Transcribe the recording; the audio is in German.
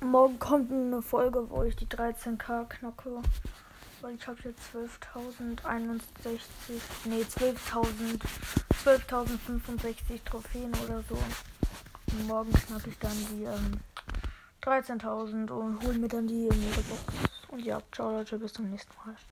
morgen kommt eine Folge, wo ich die 13k knacke. Weil ich habe jetzt 12.061, nee 12.000, 12.065 Trophäen oder so. Und morgen knacke ich dann die ähm, 13.000 und hole mir dann die Megabox. Und ja, ciao Leute, bis zum nächsten Mal.